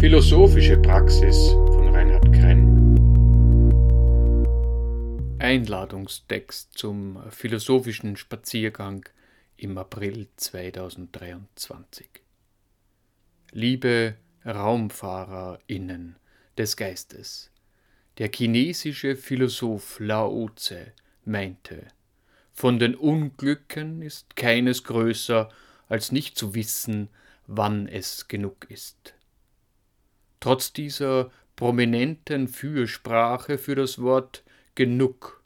Philosophische Praxis von Reinhard Krenn. Einladungstext zum philosophischen Spaziergang im April 2023. Liebe RaumfahrerInnen des Geistes, der chinesische Philosoph Lao Tse meinte, von den Unglücken ist keines größer, als nicht zu wissen, wann es genug ist. Trotz dieser prominenten Fürsprache für das Wort genug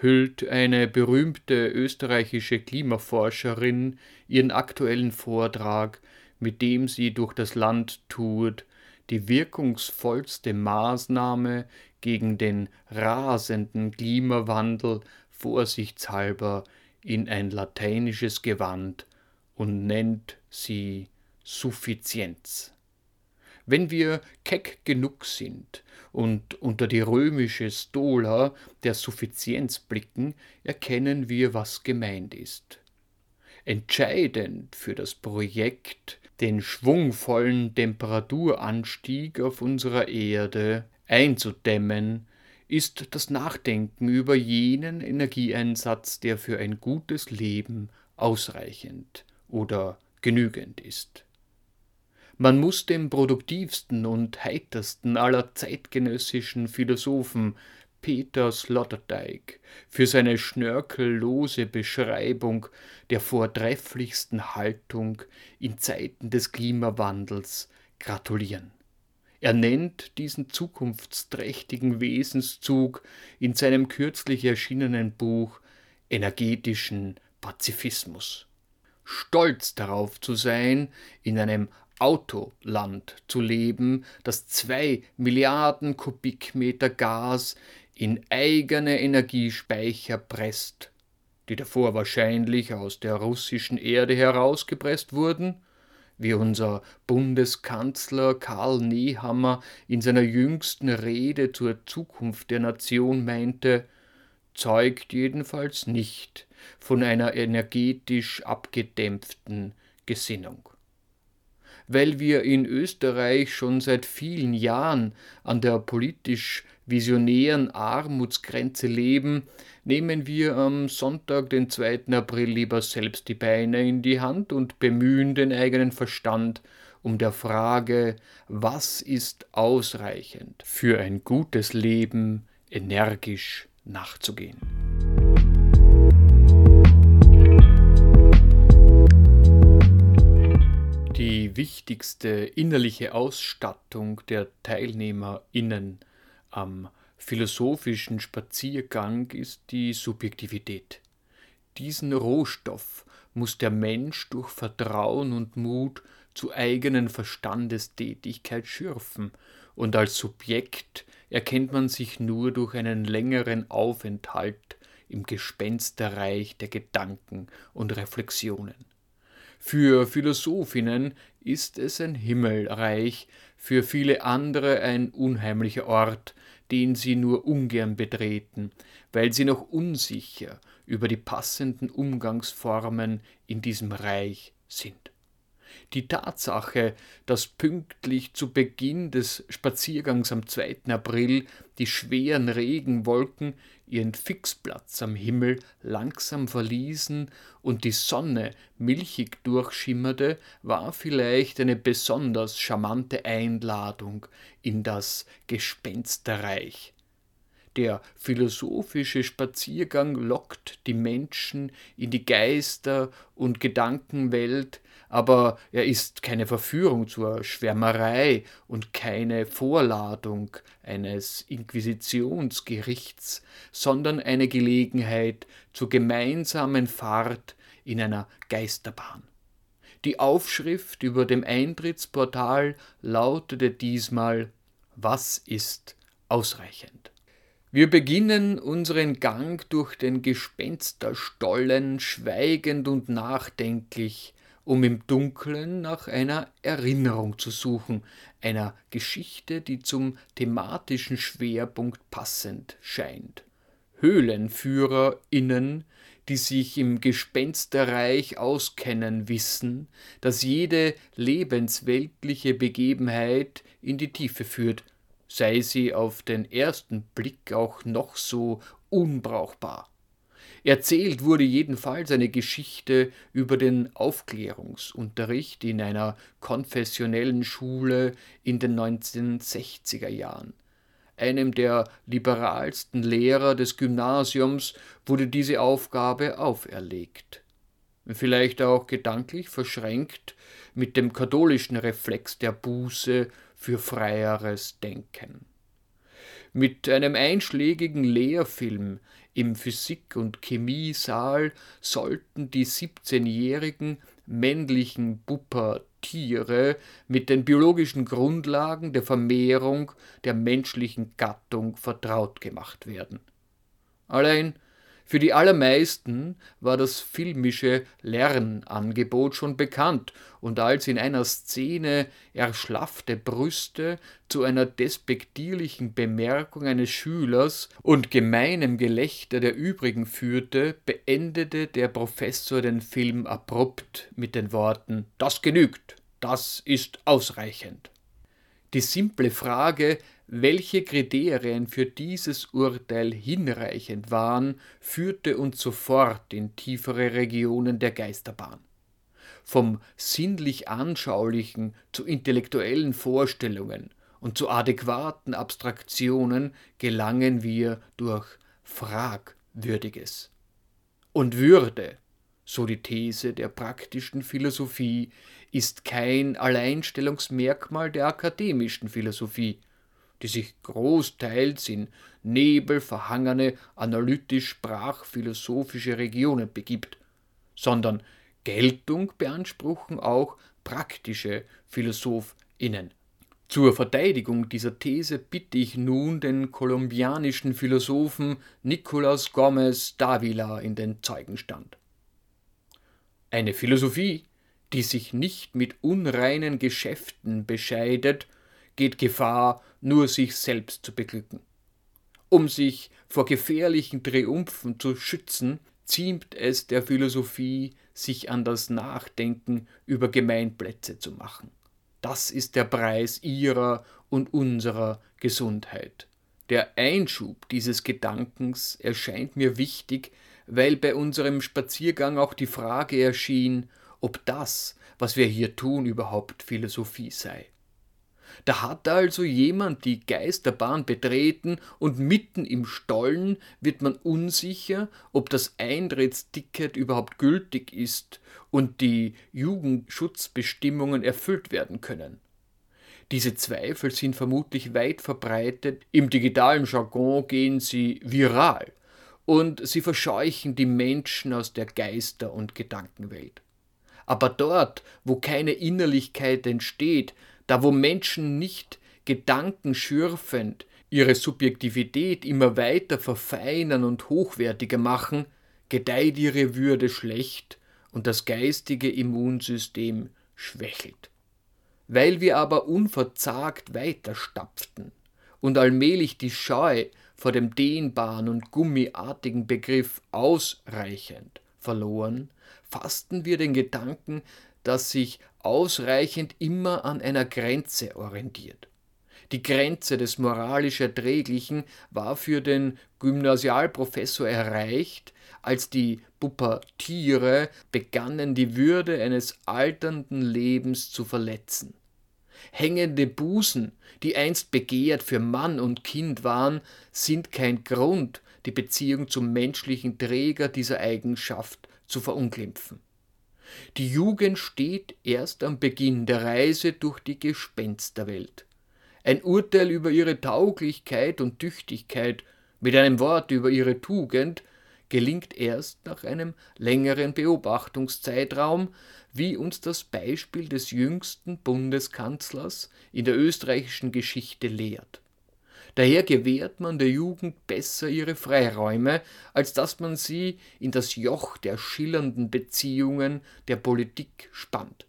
hüllt eine berühmte österreichische Klimaforscherin ihren aktuellen Vortrag, mit dem sie durch das Land tourt, die wirkungsvollste Maßnahme gegen den rasenden Klimawandel vorsichtshalber in ein lateinisches Gewand und nennt sie Suffizienz. Wenn wir keck genug sind und unter die römische Stola der Suffizienz blicken, erkennen wir, was gemeint ist. Entscheidend für das Projekt, den schwungvollen Temperaturanstieg auf unserer Erde einzudämmen, ist das Nachdenken über jenen Energieeinsatz, der für ein gutes Leben ausreichend oder genügend ist. Man muss dem produktivsten und heitersten aller zeitgenössischen Philosophen Peter Sloterdijk für seine schnörkellose Beschreibung der vortrefflichsten Haltung in Zeiten des Klimawandels gratulieren. Er nennt diesen zukunftsträchtigen Wesenszug in seinem kürzlich erschienenen Buch energetischen Pazifismus. Stolz darauf zu sein, in einem Autoland zu leben, das zwei Milliarden Kubikmeter Gas in eigene Energiespeicher presst, die davor wahrscheinlich aus der russischen Erde herausgepresst wurden, wie unser Bundeskanzler Karl Nehammer in seiner jüngsten Rede zur Zukunft der Nation meinte, zeugt jedenfalls nicht von einer energetisch abgedämpften Gesinnung weil wir in Österreich schon seit vielen Jahren an der politisch visionären Armutsgrenze leben, nehmen wir am Sonntag, den 2. April, lieber selbst die Beine in die Hand und bemühen den eigenen Verstand um der Frage, was ist ausreichend für ein gutes Leben energisch nachzugehen. Die wichtigste innerliche Ausstattung der TeilnehmerInnen am philosophischen Spaziergang ist die Subjektivität. Diesen Rohstoff muss der Mensch durch Vertrauen und Mut zu eigenen Verstandestätigkeit schürfen, und als Subjekt erkennt man sich nur durch einen längeren Aufenthalt im Gespensterreich der Gedanken und Reflexionen. Für Philosophinnen ist es ein Himmelreich, für viele andere ein unheimlicher Ort, den sie nur ungern betreten, weil sie noch unsicher über die passenden Umgangsformen in diesem Reich sind. Die Tatsache, dass pünktlich zu Beginn des Spaziergangs am 2. April die schweren Regenwolken ihren Fixplatz am Himmel langsam verließen und die Sonne milchig durchschimmerte, war vielleicht eine besonders charmante Einladung in das Gespensterreich. Der philosophische Spaziergang lockt die Menschen in die Geister- und Gedankenwelt, aber er ist keine Verführung zur Schwärmerei und keine Vorladung eines Inquisitionsgerichts, sondern eine Gelegenheit zur gemeinsamen Fahrt in einer Geisterbahn. Die Aufschrift über dem Eintrittsportal lautete diesmal Was ist ausreichend? Wir beginnen unseren Gang durch den Gespensterstollen schweigend und nachdenklich, um im Dunkeln nach einer Erinnerung zu suchen, einer Geschichte, die zum thematischen Schwerpunkt passend scheint. HöhlenführerInnen, die sich im Gespensterreich auskennen, wissen, dass jede lebensweltliche Begebenheit in die Tiefe führt, sei sie auf den ersten Blick auch noch so unbrauchbar. Erzählt wurde jedenfalls eine Geschichte über den Aufklärungsunterricht in einer konfessionellen Schule in den 1960er Jahren. Einem der liberalsten Lehrer des Gymnasiums wurde diese Aufgabe auferlegt. Vielleicht auch gedanklich verschränkt mit dem katholischen Reflex der Buße für freieres Denken. Mit einem einschlägigen Lehrfilm im Physik- und Chemiesaal sollten die 17-jährigen männlichen Pubertiere mit den biologischen Grundlagen der Vermehrung der menschlichen Gattung vertraut gemacht werden. Allein für die allermeisten war das filmische Lernangebot schon bekannt, und als in einer Szene erschlaffte Brüste zu einer despektierlichen Bemerkung eines Schülers und gemeinem Gelächter der übrigen führte, beendete der Professor den Film abrupt mit den Worten Das genügt, das ist ausreichend. Die simple Frage, welche Kriterien für dieses Urteil hinreichend waren, führte uns sofort in tiefere Regionen der Geisterbahn. Vom sinnlich Anschaulichen zu intellektuellen Vorstellungen und zu adäquaten Abstraktionen gelangen wir durch Fragwürdiges. Und Würde, so die These der praktischen Philosophie, ist kein Alleinstellungsmerkmal der akademischen Philosophie, die sich großteils in nebelverhangene analytisch-sprachphilosophische Regionen begibt, sondern Geltung beanspruchen auch praktische PhilosophInnen. Zur Verteidigung dieser These bitte ich nun den kolumbianischen Philosophen Nicolas Gomez Davila in den Zeugenstand. Eine Philosophie, die sich nicht mit unreinen Geschäften bescheidet, geht Gefahr, nur sich selbst zu beglücken. Um sich vor gefährlichen Triumphen zu schützen, ziemt es der Philosophie, sich an das Nachdenken über Gemeinplätze zu machen. Das ist der Preis ihrer und unserer Gesundheit. Der Einschub dieses Gedankens erscheint mir wichtig, weil bei unserem Spaziergang auch die Frage erschien, ob das, was wir hier tun, überhaupt Philosophie sei. Da hat also jemand die Geisterbahn betreten und mitten im Stollen wird man unsicher, ob das Eintrittsticket überhaupt gültig ist und die Jugendschutzbestimmungen erfüllt werden können. Diese Zweifel sind vermutlich weit verbreitet, im digitalen Jargon gehen sie viral und sie verscheuchen die Menschen aus der Geister- und Gedankenwelt. Aber dort, wo keine Innerlichkeit entsteht, da wo Menschen nicht gedankenschürfend ihre Subjektivität immer weiter verfeinern und hochwertiger machen, gedeiht ihre Würde schlecht und das geistige Immunsystem schwächelt. Weil wir aber unverzagt weiterstapften und allmählich die Scheu vor dem dehnbaren und gummiartigen Begriff ausreichend verloren, fassten wir den Gedanken, dass sich ausreichend immer an einer Grenze orientiert. Die Grenze des moralisch Erträglichen war für den Gymnasialprofessor erreicht, als die Pubertiere begannen, die Würde eines alternden Lebens zu verletzen. Hängende Busen, die einst begehrt für Mann und Kind waren, sind kein Grund, die Beziehung zum menschlichen Träger dieser Eigenschaft zu verunglimpfen. Die Jugend steht erst am Beginn der Reise durch die Gespensterwelt. Ein Urteil über ihre Tauglichkeit und Tüchtigkeit, mit einem Wort über ihre Tugend, gelingt erst nach einem längeren Beobachtungszeitraum, wie uns das Beispiel des jüngsten Bundeskanzlers in der österreichischen Geschichte lehrt. Daher gewährt man der Jugend besser ihre Freiräume, als dass man sie in das Joch der schillernden Beziehungen der Politik spannt.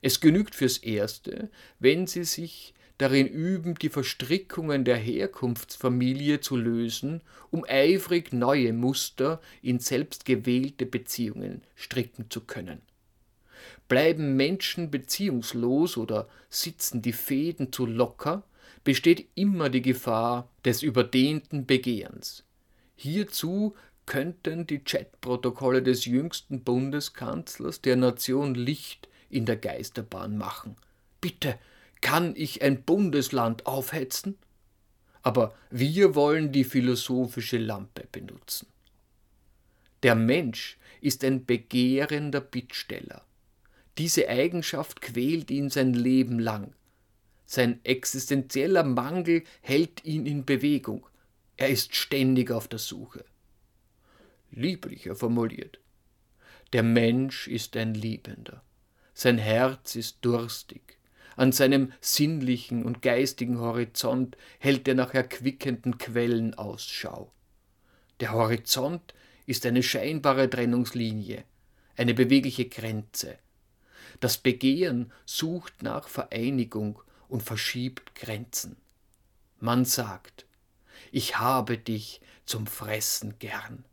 Es genügt fürs Erste, wenn sie sich darin üben, die Verstrickungen der Herkunftsfamilie zu lösen, um eifrig neue Muster in selbstgewählte Beziehungen stricken zu können. Bleiben Menschen beziehungslos oder sitzen die Fäden zu locker, besteht immer die Gefahr des überdehnten Begehrens. Hierzu könnten die Chatprotokolle des jüngsten Bundeskanzlers der Nation Licht in der Geisterbahn machen. Bitte, kann ich ein Bundesland aufhetzen? Aber wir wollen die philosophische Lampe benutzen. Der Mensch ist ein begehrender Bittsteller. Diese Eigenschaft quält ihn sein Leben lang. Sein existenzieller Mangel hält ihn in Bewegung. Er ist ständig auf der Suche. Lieblicher formuliert. Der Mensch ist ein Liebender. Sein Herz ist durstig. An seinem sinnlichen und geistigen Horizont hält er nach erquickenden Quellen Ausschau. Der Horizont ist eine scheinbare Trennungslinie, eine bewegliche Grenze. Das Begehren sucht nach Vereinigung und verschiebt Grenzen. Man sagt, ich habe dich zum Fressen gern.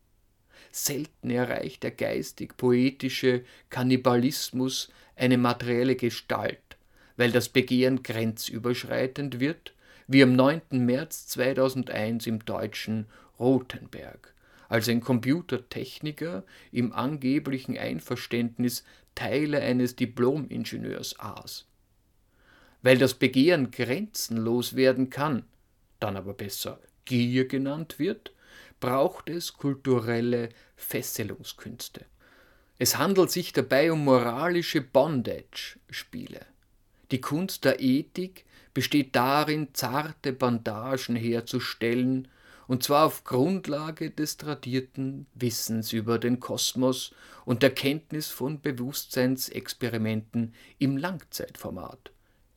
Selten erreicht der geistig-poetische Kannibalismus eine materielle Gestalt, weil das Begehren grenzüberschreitend wird, wie am 9. März 2001 im deutschen Rothenberg, als ein Computertechniker im angeblichen Einverständnis Teile eines Diplomingenieurs aß. Weil das Begehren grenzenlos werden kann, dann aber besser Gier genannt wird, braucht es kulturelle Fesselungskünste. Es handelt sich dabei um moralische Bondage-Spiele. Die Kunst der Ethik besteht darin, zarte Bandagen herzustellen, und zwar auf Grundlage des tradierten Wissens über den Kosmos und der Kenntnis von Bewusstseinsexperimenten im Langzeitformat,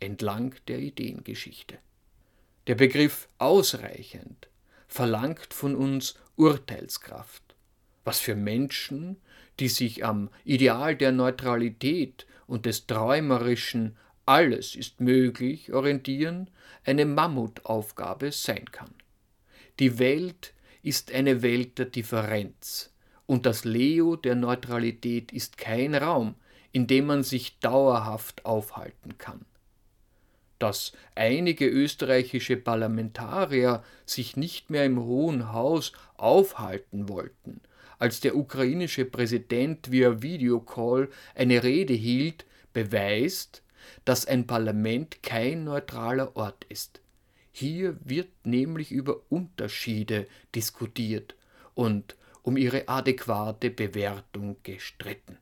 entlang der Ideengeschichte. Der Begriff ausreichend verlangt von uns Urteilskraft, was für Menschen, die sich am Ideal der Neutralität und des träumerischen Alles ist möglich orientieren, eine Mammutaufgabe sein kann. Die Welt ist eine Welt der Differenz, und das Leo der Neutralität ist kein Raum, in dem man sich dauerhaft aufhalten kann dass einige österreichische Parlamentarier sich nicht mehr im Hohen Haus aufhalten wollten, als der ukrainische Präsident via Videocall eine Rede hielt, beweist, dass ein Parlament kein neutraler Ort ist. Hier wird nämlich über Unterschiede diskutiert und um ihre adäquate Bewertung gestritten.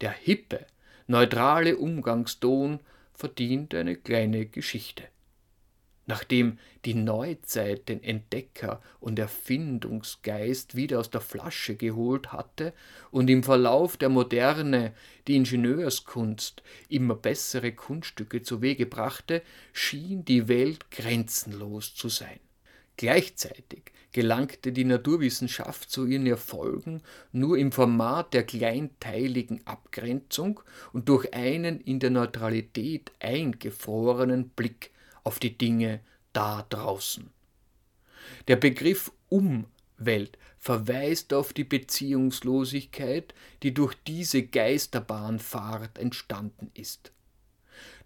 Der hippe, neutrale Umgangston verdient eine kleine Geschichte. Nachdem die Neuzeit den Entdecker und Erfindungsgeist wieder aus der Flasche geholt hatte und im Verlauf der Moderne die Ingenieurskunst immer bessere Kunststücke zu Wege brachte, schien die Welt grenzenlos zu sein. Gleichzeitig gelangte die Naturwissenschaft zu ihren Erfolgen nur im Format der kleinteiligen Abgrenzung und durch einen in der Neutralität eingefrorenen Blick auf die Dinge da draußen. Der Begriff Umwelt verweist auf die Beziehungslosigkeit, die durch diese Geisterbahnfahrt entstanden ist.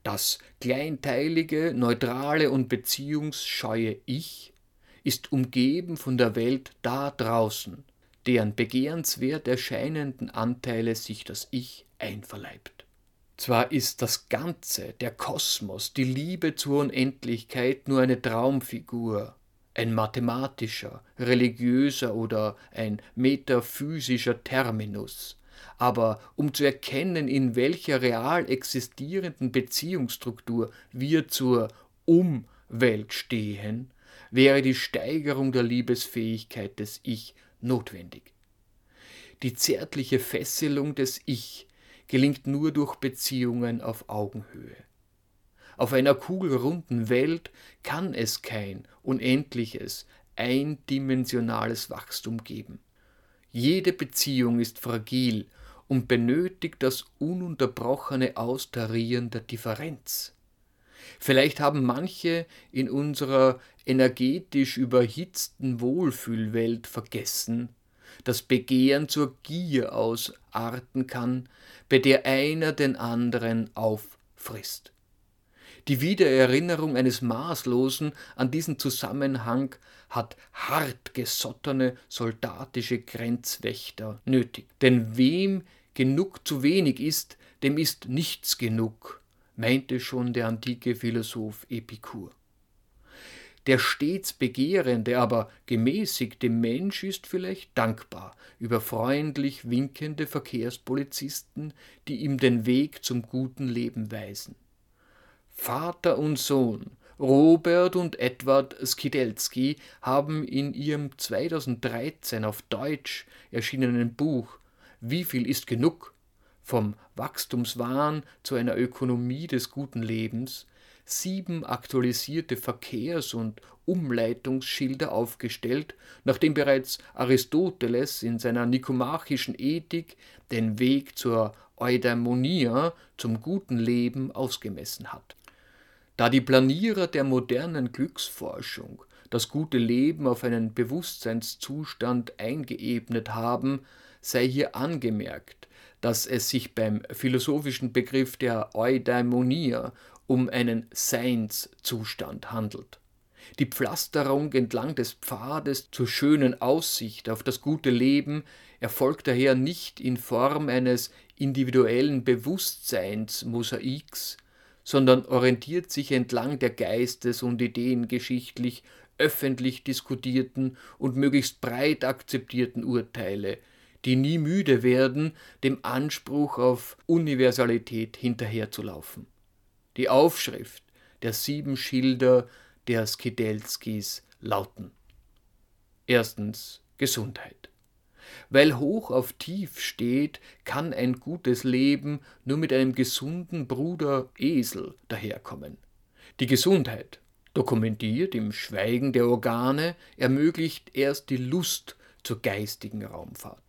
Das kleinteilige, neutrale und beziehungsscheue Ich ist umgeben von der Welt da draußen, deren begehrenswert erscheinenden Anteile sich das Ich einverleibt. Zwar ist das Ganze, der Kosmos, die Liebe zur Unendlichkeit nur eine Traumfigur, ein mathematischer, religiöser oder ein metaphysischer Terminus, aber um zu erkennen, in welcher real existierenden Beziehungsstruktur wir zur Umwelt stehen, wäre die Steigerung der Liebesfähigkeit des Ich notwendig. Die zärtliche Fesselung des Ich gelingt nur durch Beziehungen auf Augenhöhe. Auf einer kugelrunden Welt kann es kein unendliches, eindimensionales Wachstum geben. Jede Beziehung ist fragil und benötigt das ununterbrochene Austarieren der Differenz. Vielleicht haben manche in unserer energetisch überhitzten Wohlfühlwelt vergessen, dass Begehren zur Gier ausarten kann, bei der einer den anderen auffrisst. Die Wiedererinnerung eines Maßlosen an diesen Zusammenhang hat hartgesottene soldatische Grenzwächter nötig. Denn wem genug zu wenig ist, dem ist nichts genug, meinte schon der antike Philosoph Epikur. Der stets begehrende, aber gemäßigte Mensch ist vielleicht dankbar über freundlich winkende Verkehrspolizisten, die ihm den Weg zum guten Leben weisen. Vater und Sohn, Robert und Edward Skidelski, haben in ihrem 2013 auf Deutsch erschienenen Buch Wie viel ist genug? Vom Wachstumswahn zu einer Ökonomie des guten Lebens sieben aktualisierte Verkehrs- und Umleitungsschilder aufgestellt, nachdem bereits Aristoteles in seiner nikomachischen Ethik den Weg zur Eudaimonia, zum guten Leben, ausgemessen hat. Da die Planierer der modernen Glücksforschung das gute Leben auf einen Bewusstseinszustand eingeebnet haben, sei hier angemerkt, dass es sich beim philosophischen Begriff der Eudaimonia um einen Seinszustand handelt. Die Pflasterung entlang des Pfades zur schönen Aussicht auf das gute Leben erfolgt daher nicht in Form eines individuellen Bewusstseinsmosaiks, sondern orientiert sich entlang der geistes- und ideengeschichtlich öffentlich diskutierten und möglichst breit akzeptierten Urteile, die nie müde werden, dem Anspruch auf Universalität hinterherzulaufen. Die Aufschrift der sieben Schilder der Skidelskis lauten. Erstens Gesundheit. Weil hoch auf tief steht, kann ein gutes Leben nur mit einem gesunden Bruder Esel daherkommen. Die Gesundheit, dokumentiert im Schweigen der Organe, ermöglicht erst die Lust zur geistigen Raumfahrt.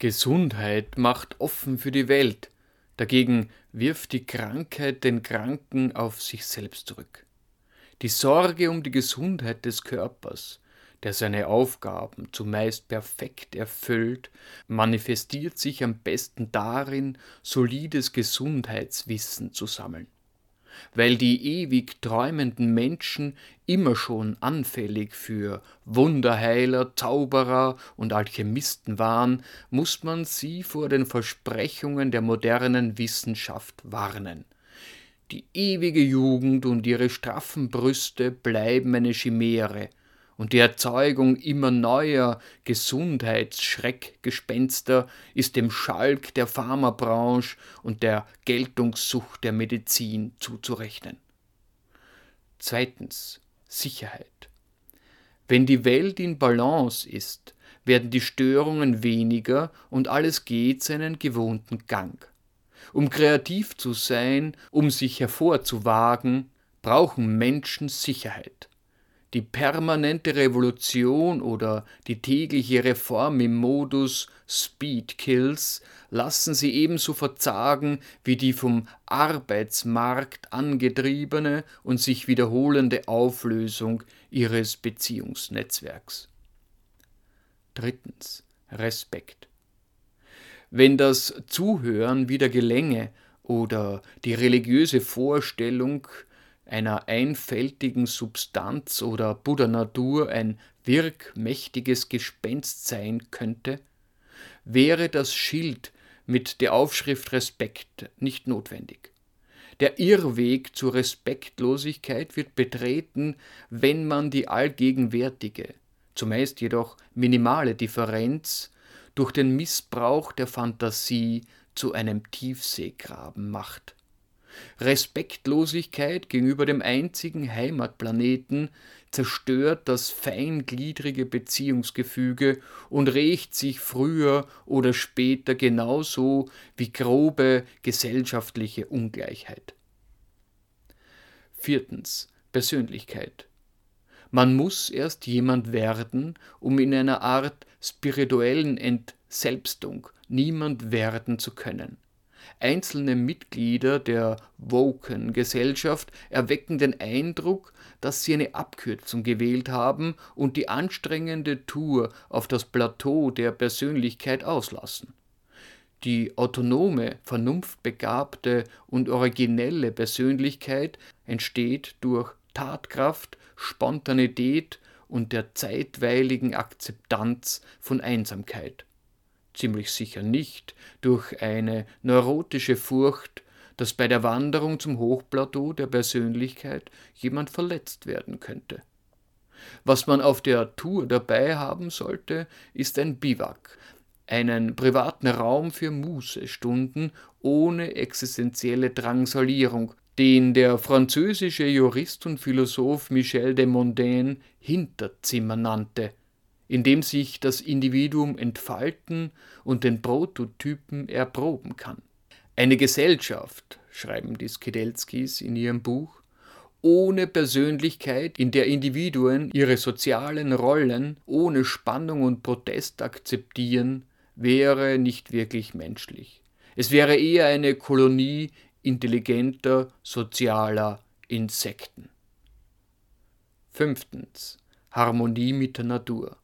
Gesundheit macht offen für die Welt, dagegen wirft die Krankheit den Kranken auf sich selbst zurück. Die Sorge um die Gesundheit des Körpers, der seine Aufgaben zumeist perfekt erfüllt, manifestiert sich am besten darin, solides Gesundheitswissen zu sammeln weil die ewig träumenden Menschen immer schon anfällig für Wunderheiler, Zauberer und Alchemisten waren, muss man sie vor den Versprechungen der modernen Wissenschaft warnen. Die ewige Jugend und ihre straffen Brüste bleiben eine Chimäre, und die Erzeugung immer neuer Gesundheitsschreckgespenster ist dem Schalk der Pharmabranche und der Geltungssucht der Medizin zuzurechnen. Zweitens Sicherheit. Wenn die Welt in Balance ist, werden die Störungen weniger und alles geht seinen gewohnten Gang. Um kreativ zu sein, um sich hervorzuwagen, brauchen Menschen Sicherheit. Die permanente Revolution oder die tägliche Reform im Modus Speed Kills lassen sie ebenso verzagen wie die vom Arbeitsmarkt angetriebene und sich wiederholende Auflösung ihres Beziehungsnetzwerks. Drittens Respekt. Wenn das Zuhören wieder gelänge oder die religiöse Vorstellung einer einfältigen Substanz oder Buddha-Natur ein wirkmächtiges Gespenst sein könnte, wäre das Schild mit der Aufschrift Respekt nicht notwendig. Der Irrweg zur Respektlosigkeit wird betreten, wenn man die allgegenwärtige, zumeist jedoch minimale Differenz durch den Missbrauch der Fantasie zu einem Tiefseegraben macht. Respektlosigkeit gegenüber dem einzigen Heimatplaneten zerstört das feingliedrige Beziehungsgefüge und rächt sich früher oder später genauso wie grobe gesellschaftliche Ungleichheit. Viertens Persönlichkeit. Man muss erst jemand werden, um in einer Art spirituellen Entselbstung niemand werden zu können. Einzelne Mitglieder der woken Gesellschaft erwecken den Eindruck, dass sie eine Abkürzung gewählt haben und die anstrengende Tour auf das Plateau der Persönlichkeit auslassen. Die autonome, vernunftbegabte und originelle Persönlichkeit entsteht durch Tatkraft, Spontanität und der zeitweiligen Akzeptanz von Einsamkeit. Ziemlich sicher nicht durch eine neurotische Furcht, dass bei der Wanderung zum Hochplateau der Persönlichkeit jemand verletzt werden könnte. Was man auf der Tour dabei haben sollte, ist ein Biwak, einen privaten Raum für Mußestunden ohne existenzielle Drangsalierung, den der französische Jurist und Philosoph Michel de Mondain Hinterzimmer nannte, in dem sich das Individuum entfalten und den Prototypen erproben kann. Eine Gesellschaft, schreiben die Skidelskis in ihrem Buch, ohne Persönlichkeit, in der Individuen ihre sozialen Rollen ohne Spannung und Protest akzeptieren, wäre nicht wirklich menschlich. Es wäre eher eine Kolonie intelligenter, sozialer Insekten. Fünftens. Harmonie mit der Natur.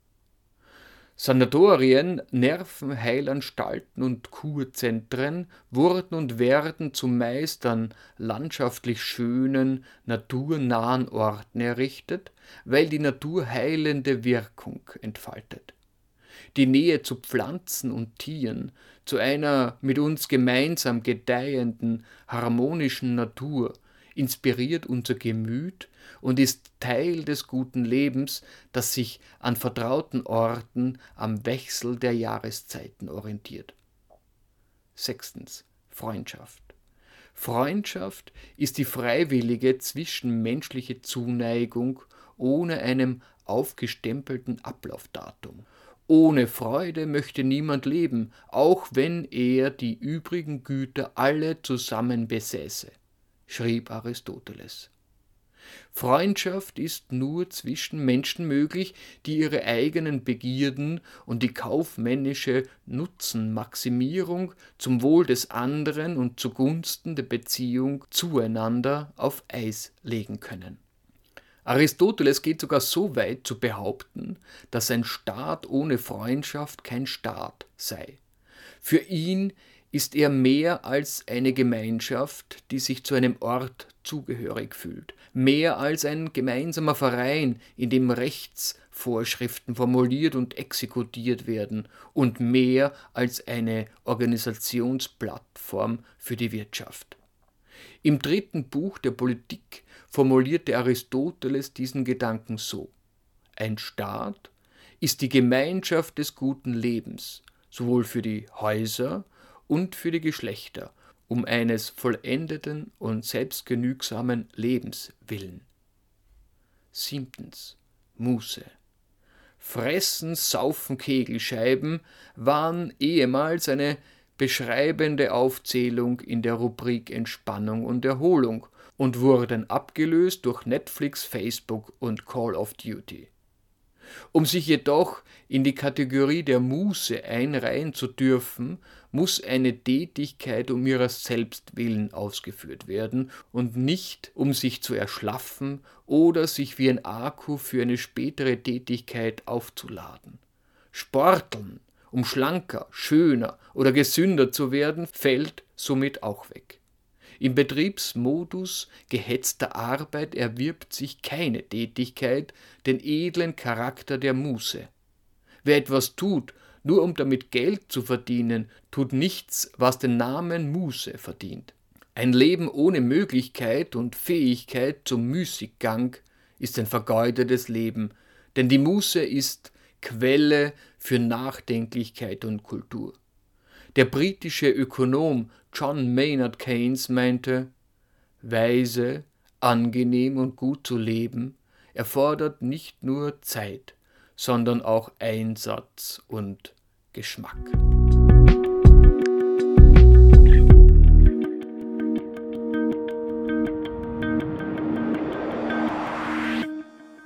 Sanatorien, Nervenheilanstalten und Kurzentren wurden und werden zumeist an landschaftlich schönen, naturnahen Orten errichtet, weil die Natur heilende Wirkung entfaltet. Die Nähe zu Pflanzen und Tieren, zu einer mit uns gemeinsam gedeihenden, harmonischen Natur, inspiriert unser Gemüt und ist Teil des guten Lebens, das sich an vertrauten Orten am Wechsel der Jahreszeiten orientiert. Sechstens. Freundschaft. Freundschaft ist die freiwillige zwischenmenschliche Zuneigung ohne einem aufgestempelten Ablaufdatum. Ohne Freude möchte niemand leben, auch wenn er die übrigen Güter alle zusammen besäße, schrieb Aristoteles. Freundschaft ist nur zwischen Menschen möglich, die ihre eigenen Begierden und die kaufmännische Nutzenmaximierung zum Wohl des anderen und zugunsten der Beziehung zueinander auf Eis legen können. Aristoteles geht sogar so weit zu behaupten, dass ein Staat ohne Freundschaft kein Staat sei. Für ihn ist er mehr als eine Gemeinschaft, die sich zu einem Ort zugehörig fühlt, mehr als ein gemeinsamer Verein, in dem Rechtsvorschriften formuliert und exekutiert werden, und mehr als eine Organisationsplattform für die Wirtschaft. Im dritten Buch der Politik formulierte Aristoteles diesen Gedanken so. Ein Staat ist die Gemeinschaft des guten Lebens, sowohl für die Häuser und für die Geschlechter, um eines vollendeten und selbstgenügsamen Lebens willen. Siebtens. Muße. Fressen, Saufen, Kegelscheiben waren ehemals eine beschreibende Aufzählung in der Rubrik Entspannung und Erholung und wurden abgelöst durch Netflix, Facebook und Call of Duty. Um sich jedoch in die Kategorie der Muße einreihen zu dürfen, muss eine Tätigkeit um ihres Selbst willen ausgeführt werden und nicht um sich zu erschlaffen oder sich wie ein Akku für eine spätere Tätigkeit aufzuladen. Sporteln um schlanker, schöner oder gesünder zu werden, fällt somit auch weg. Im Betriebsmodus gehetzter Arbeit erwirbt sich keine Tätigkeit den edlen Charakter der Muße. Wer etwas tut, nur um damit Geld zu verdienen, tut nichts, was den Namen Muße verdient. Ein Leben ohne Möglichkeit und Fähigkeit zum Müßiggang ist ein vergeudetes Leben, denn die Muße ist Quelle für Nachdenklichkeit und Kultur. Der britische Ökonom John Maynard Keynes meinte, weise, angenehm und gut zu leben erfordert nicht nur Zeit, sondern auch Einsatz und Geschmack.